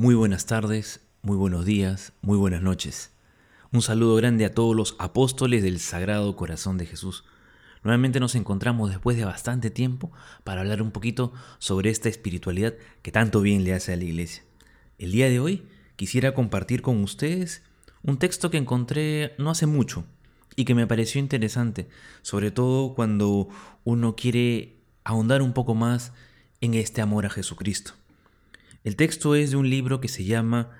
Muy buenas tardes, muy buenos días, muy buenas noches. Un saludo grande a todos los apóstoles del Sagrado Corazón de Jesús. Nuevamente nos encontramos después de bastante tiempo para hablar un poquito sobre esta espiritualidad que tanto bien le hace a la iglesia. El día de hoy quisiera compartir con ustedes un texto que encontré no hace mucho y que me pareció interesante, sobre todo cuando uno quiere ahondar un poco más en este amor a Jesucristo. El texto es de un libro que se llama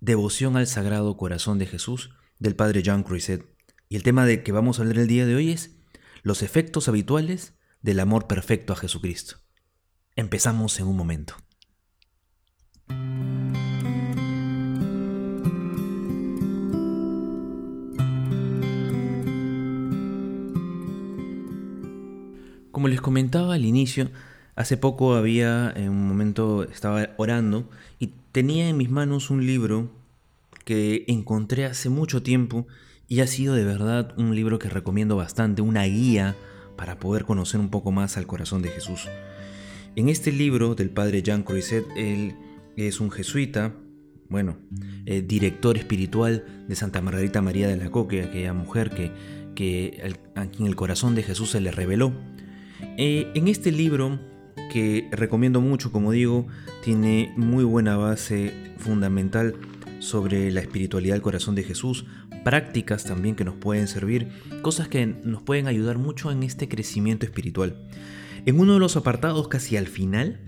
Devoción al Sagrado Corazón de Jesús del Padre Jean Croiset. Y el tema de que vamos a hablar el día de hoy es los efectos habituales del amor perfecto a Jesucristo. Empezamos en un momento. Como les comentaba al inicio, Hace poco había, en un momento estaba orando y tenía en mis manos un libro que encontré hace mucho tiempo y ha sido de verdad un libro que recomiendo bastante, una guía para poder conocer un poco más al corazón de Jesús. En este libro del padre Jean Croiset, él es un jesuita, bueno, eh, director espiritual de Santa Margarita María de la Coque, aquella mujer que, que a quien el corazón de Jesús se le reveló. Eh, en este libro que recomiendo mucho, como digo, tiene muy buena base fundamental sobre la espiritualidad del corazón de Jesús, prácticas también que nos pueden servir, cosas que nos pueden ayudar mucho en este crecimiento espiritual. En uno de los apartados, casi al final,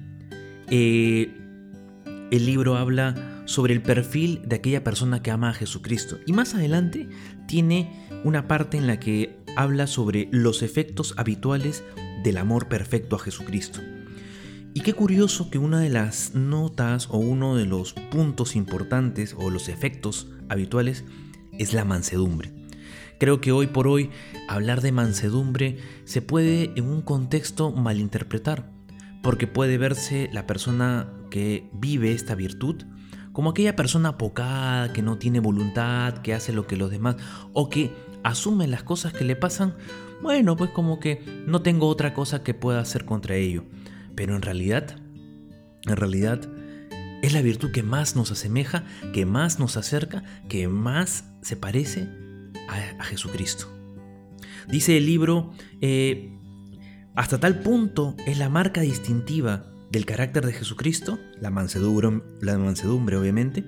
eh, el libro habla sobre el perfil de aquella persona que ama a Jesucristo. Y más adelante tiene una parte en la que habla sobre los efectos habituales del amor perfecto a Jesucristo. Y qué curioso que una de las notas o uno de los puntos importantes o los efectos habituales es la mansedumbre. Creo que hoy por hoy hablar de mansedumbre se puede en un contexto malinterpretar, porque puede verse la persona que vive esta virtud como aquella persona apocada, que no tiene voluntad, que hace lo que los demás, o que asume las cosas que le pasan, bueno, pues como que no tengo otra cosa que pueda hacer contra ello. Pero en realidad, en realidad, es la virtud que más nos asemeja, que más nos acerca, que más se parece a, Jesucristo. Dice el libro, eh, hasta tal punto es la marca distintiva del carácter de Jesucristo, la mansedumbre, la mansedumbre obviamente,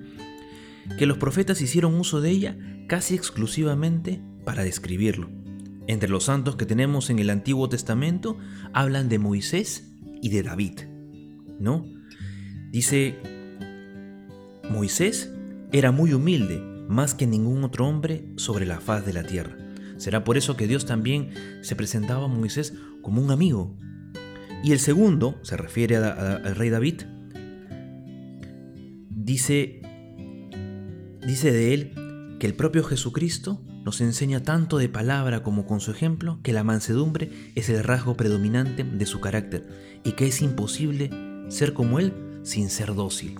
que los profetas hicieron uso de ella casi exclusivamente para describirlo. Entre los santos que tenemos en el Antiguo Testamento hablan de Moisés y de David, ¿no? Dice, Moisés era muy humilde, más que ningún otro hombre sobre la faz de la tierra. Será por eso que Dios también se presentaba a Moisés como un amigo. Y el segundo, se refiere al rey David, dice, dice de él que el propio Jesucristo nos enseña tanto de palabra como con su ejemplo que la mansedumbre es el rasgo predominante de su carácter y que es imposible ser como él sin ser dócil.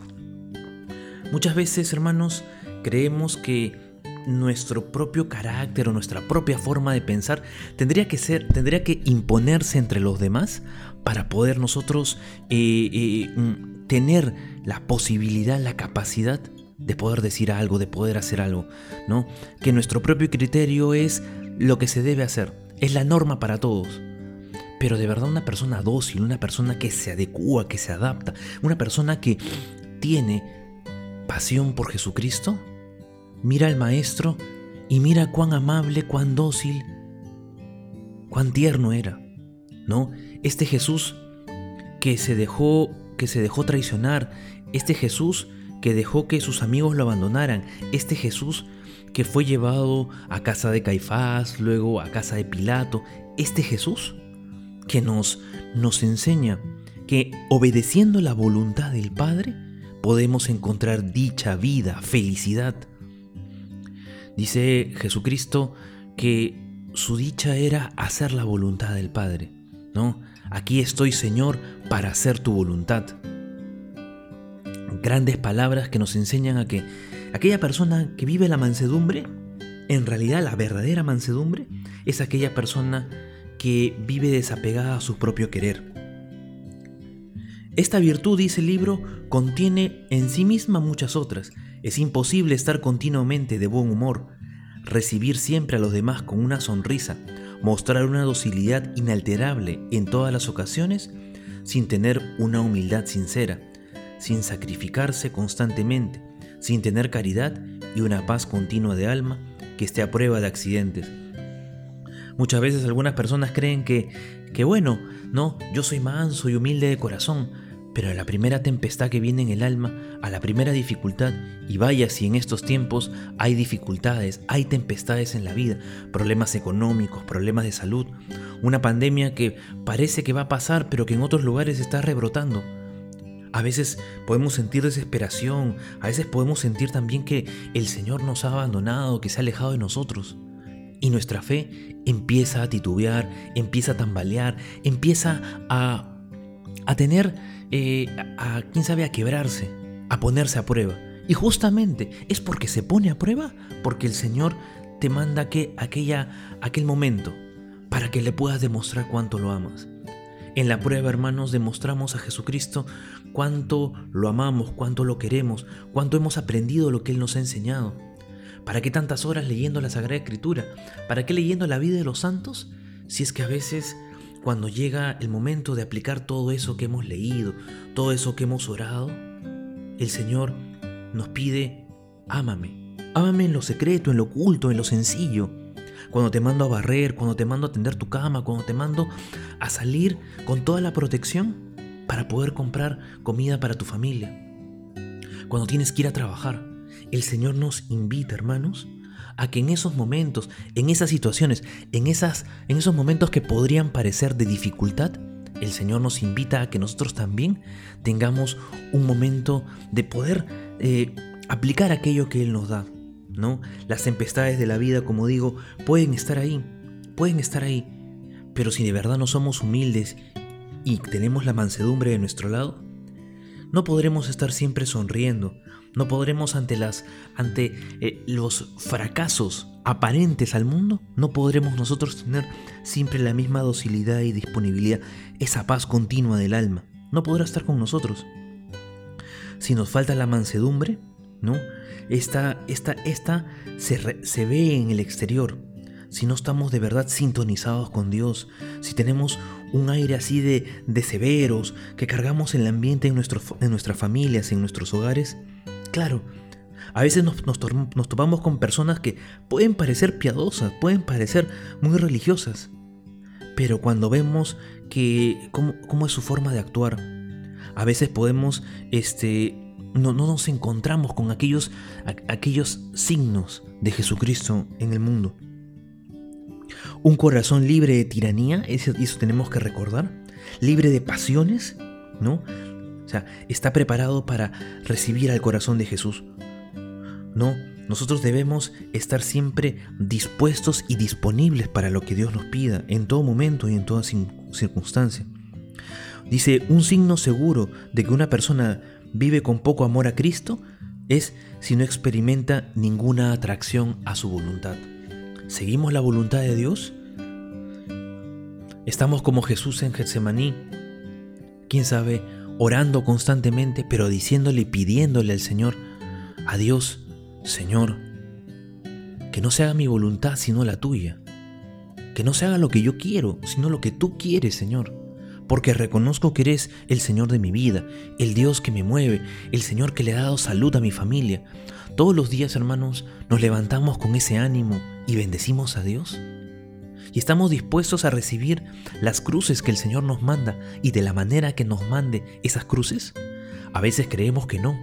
Muchas veces, hermanos, creemos que nuestro propio carácter o nuestra propia forma de pensar tendría que ser, tendría que imponerse entre los demás para poder nosotros eh, eh, mm, tener la posibilidad, la capacidad de poder decir algo, de poder hacer algo, ¿no? Que nuestro propio criterio es lo que se debe hacer, es la norma para todos. Pero de verdad una persona dócil, una persona que se adecua, que se adapta, una persona que tiene pasión por Jesucristo, mira al Maestro y mira cuán amable, cuán dócil, cuán tierno era, ¿no? Este Jesús que se dejó que se dejó traicionar, este Jesús que dejó que sus amigos lo abandonaran, este Jesús que fue llevado a casa de Caifás, luego a casa de Pilato, este Jesús que nos, nos enseña que obedeciendo la voluntad del Padre podemos encontrar dicha, vida, felicidad. Dice Jesucristo que su dicha era hacer la voluntad del Padre, ¿no? Aquí estoy, Señor, para hacer tu voluntad grandes palabras que nos enseñan a que aquella persona que vive la mansedumbre, en realidad la verdadera mansedumbre, es aquella persona que vive desapegada a su propio querer. Esta virtud, dice el libro, contiene en sí misma muchas otras. Es imposible estar continuamente de buen humor, recibir siempre a los demás con una sonrisa, mostrar una docilidad inalterable en todas las ocasiones, sin tener una humildad sincera, sin sacrificarse constantemente, sin tener caridad y una paz continua de alma que esté a prueba de accidentes. Muchas veces algunas personas creen que, que bueno, no, yo soy manso y humilde de corazón, pero a la primera tempestad que viene en el alma, a la primera dificultad, y vaya si en estos tiempos hay dificultades, hay tempestades en la vida, problemas económicos, problemas de salud, una pandemia que parece que va a pasar pero que en otros lugares está rebrotando. A veces podemos sentir desesperación, a veces podemos sentir también que el Señor nos ha abandonado, que se ha alejado de nosotros. Y nuestra fe empieza a titubear, empieza a tambalear, empieza a, a tener eh, a, quién sabe, a quebrarse, a ponerse a prueba. Y justamente es porque se pone a prueba, porque el Señor te manda que aquella, aquel momento para que le puedas demostrar cuánto lo amas. En la prueba, hermanos, demostramos a Jesucristo cuánto lo amamos, cuánto lo queremos, cuánto hemos aprendido lo que Él nos ha enseñado. ¿Para qué tantas horas leyendo la Sagrada Escritura? ¿Para qué leyendo la vida de los santos? Si es que a veces cuando llega el momento de aplicar todo eso que hemos leído, todo eso que hemos orado, el Señor nos pide, ámame. Ámame en lo secreto, en lo oculto, en lo sencillo. Cuando te mando a barrer, cuando te mando a tender tu cama, cuando te mando a salir con toda la protección para poder comprar comida para tu familia. Cuando tienes que ir a trabajar, el Señor nos invita, hermanos, a que en esos momentos, en esas situaciones, en, esas, en esos momentos que podrían parecer de dificultad, el Señor nos invita a que nosotros también tengamos un momento de poder eh, aplicar aquello que Él nos da. Las tempestades de la vida, como digo, pueden estar ahí, pueden estar ahí, pero si de verdad no somos humildes y tenemos la mansedumbre de nuestro lado, no podremos estar siempre sonriendo, no podremos ante las ante eh, los fracasos aparentes al mundo, no podremos nosotros tener siempre la misma docilidad y disponibilidad, esa paz continua del alma. No podrá estar con nosotros. Si nos falta la mansedumbre, ¿no? Esta, esta, esta se, se ve en el exterior. Si no estamos de verdad sintonizados con Dios, si tenemos un aire así de, de severos que cargamos en el ambiente en, nuestro, en nuestras familias, en nuestros hogares, Claro, a veces nos, topamos con personas que pueden parecer piadosas, pueden parecer muy religiosas, pero cuando vemos que cómo, es su forma de actuar, a veces podemos, este, no, nos encontramos con aquellos, aquellos signos de Jesucristo en el mundo. Un corazón libre de tiranía, eso, eso tenemos que recordar, libre de pasiones, ¿no? O sea, está preparado para recibir al corazón de Jesús. No, nosotros debemos estar siempre dispuestos y disponibles para lo que Dios nos pida en todo momento y en toda circunstancia. Dice, un signo seguro de que una persona vive con poco amor a Cristo es si no experimenta ninguna atracción a su voluntad. ¿Seguimos la voluntad de Dios? Estamos como Jesús en Getsemaní. ¿Quién sabe orando constantemente, pero diciéndole y pidiéndole al Señor, a Dios, Señor, que no se haga mi voluntad sino la tuya, que no se haga lo que yo quiero, sino lo que tú quieres, Señor, porque reconozco que eres el Señor de mi vida, el Dios que me mueve, el Señor que le ha dado salud a mi familia. Todos los días, hermanos, nos levantamos con ese ánimo y bendecimos a Dios y estamos dispuestos a recibir las cruces que el Señor nos manda y de la manera que nos mande esas cruces? A veces creemos que no.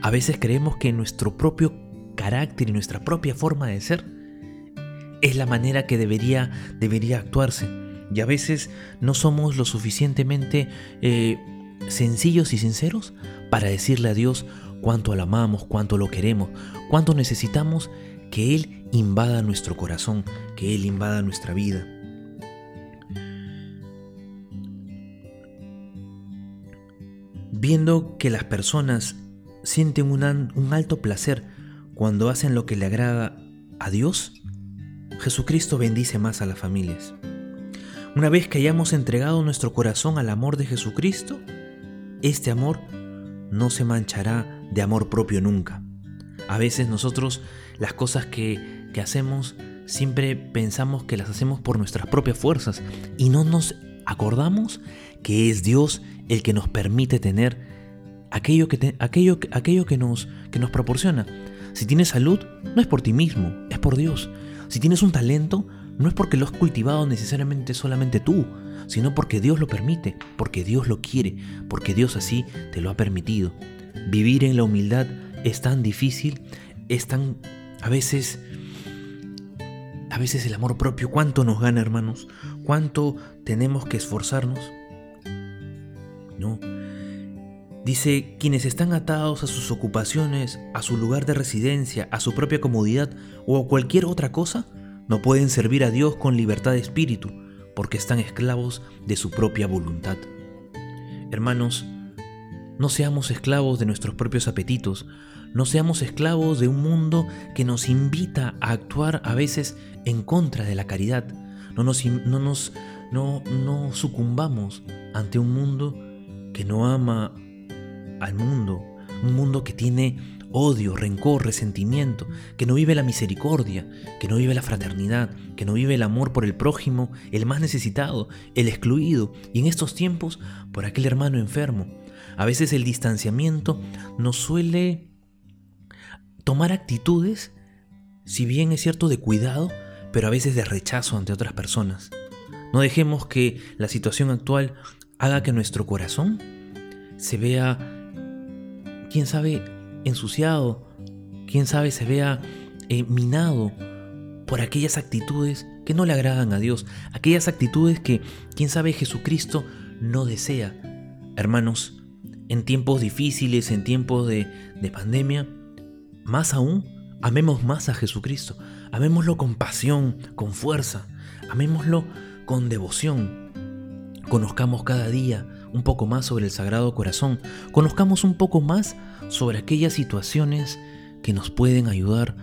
A veces creemos que nuestro propio carácter y nuestra propia forma de ser es la manera que debería, debería actuarse. Y a veces no somos lo suficientemente eh, sencillos y sinceros para decirle a Dios cuánto lo amamos, cuánto lo queremos, cuánto necesitamos que Él invada nuestro corazón, que Él invada nuestra vida. Viendo que las personas sienten un, alto placer cuando hacen lo que le agrada a Dios, Jesucristo bendice más a las familias. Una vez que hayamos entregado nuestro corazón al amor de Jesucristo, este amor no se manchará de amor propio nunca. A veces nosotros las cosas que, que hacemos siempre pensamos que las hacemos por nuestras propias fuerzas y no nos acordamos que es Dios el que nos permite tener aquello que, aquello, aquello que, nos, que nos proporciona. Si tienes salud, no es por ti mismo, es por Dios. Si tienes un talento, no es porque lo has cultivado necesariamente solamente tú, sino porque Dios lo permite, porque Dios lo quiere, porque Dios así te lo ha permitido. Vivir en la humildad es tan difícil, es tan a veces a veces el amor propio cuánto nos gana, hermanos, cuánto tenemos que esforzarnos. No. Dice, quienes están atados a sus ocupaciones, a su lugar de residencia, a su propia comodidad o a cualquier otra cosa, no pueden servir a Dios con libertad de espíritu, porque están esclavos de su propia voluntad. Hermanos, no seamos esclavos de nuestros propios apetitos, no seamos esclavos de un mundo que nos invita a actuar a veces en contra de la caridad. No nos, no nos no, no sucumbamos ante un mundo que no ama al mundo, un mundo que tiene odio, rencor, resentimiento, que no vive la misericordia, que no vive la fraternidad, que no vive el amor por el prójimo, el más necesitado, el excluido, y en estos tiempos por aquel hermano enfermo. A veces el distanciamiento nos suele tomar actitudes, si bien es cierto de cuidado, pero a veces de rechazo ante otras personas. No dejemos que la situación actual haga que nuestro corazón se vea, quién sabe, ensuciado, quién sabe, se vea eh, minado por aquellas actitudes que no le agradan a Dios, aquellas actitudes que, quién sabe, Jesucristo no desea. Hermanos, en tiempos difíciles, en tiempos de, de pandemia, más aún, amemos más a Jesucristo. Amémoslo con pasión, con fuerza. Amémoslo con devoción. Conozcamos cada día un poco más sobre el Sagrado Corazón. Conozcamos un poco más sobre aquellas situaciones que nos pueden ayudar.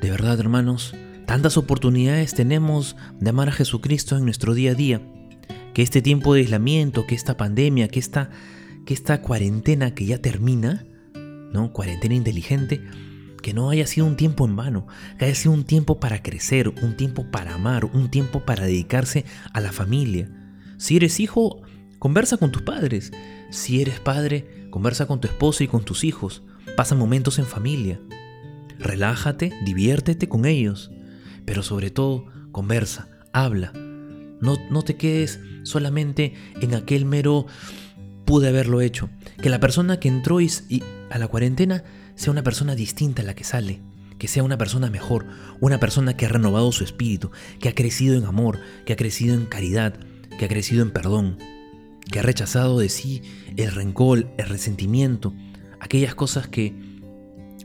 De verdad, hermanos, tantas oportunidades tenemos de amar a Jesucristo en nuestro día a día. Que este tiempo de aislamiento, que esta pandemia, que esta, que esta cuarentena que ya termina, ¿no? Cuarentena inteligente, que no haya sido un tiempo en vano, que haya sido un tiempo para crecer, un tiempo para amar, un tiempo para dedicarse a la familia. Si eres hijo, conversa con tus padres. Si eres padre, conversa con tu esposa y con tus hijos. Pasa momentos en familia. Relájate, diviértete con ellos. Pero sobre todo, conversa, habla. No, no te quedes solamente en aquel mero pude haberlo hecho. Que la persona que entró y, a la cuarentena sea una persona distinta a la que sale. Que sea una persona mejor, una persona que ha renovado su espíritu, que ha crecido en amor, que ha crecido en caridad, que ha crecido en perdón, que ha rechazado de sí el rencor, el resentimiento, aquellas cosas que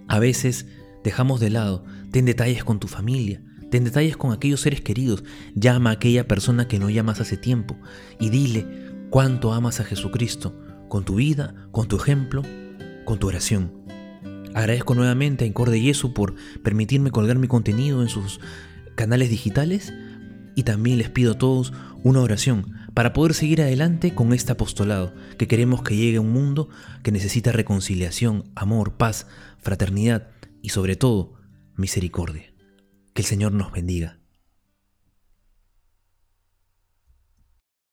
a veces dejamos de lado. Ten detalles con tu familia, ten detalles con aquellos seres queridos, llama a aquella persona que no llamas hace tiempo y dile cuánto amas a Jesucristo con tu vida, con tu ejemplo, con tu oración. Agradezco nuevamente a Incorde Yesu por permitirme colgar mi contenido en sus canales digitales y también les pido a todos una oración para poder seguir adelante con este apostolado que queremos que llegue a un mundo que necesita reconciliación, amor, paz, fraternidad y sobre todo misericordia. Que el Señor nos bendiga.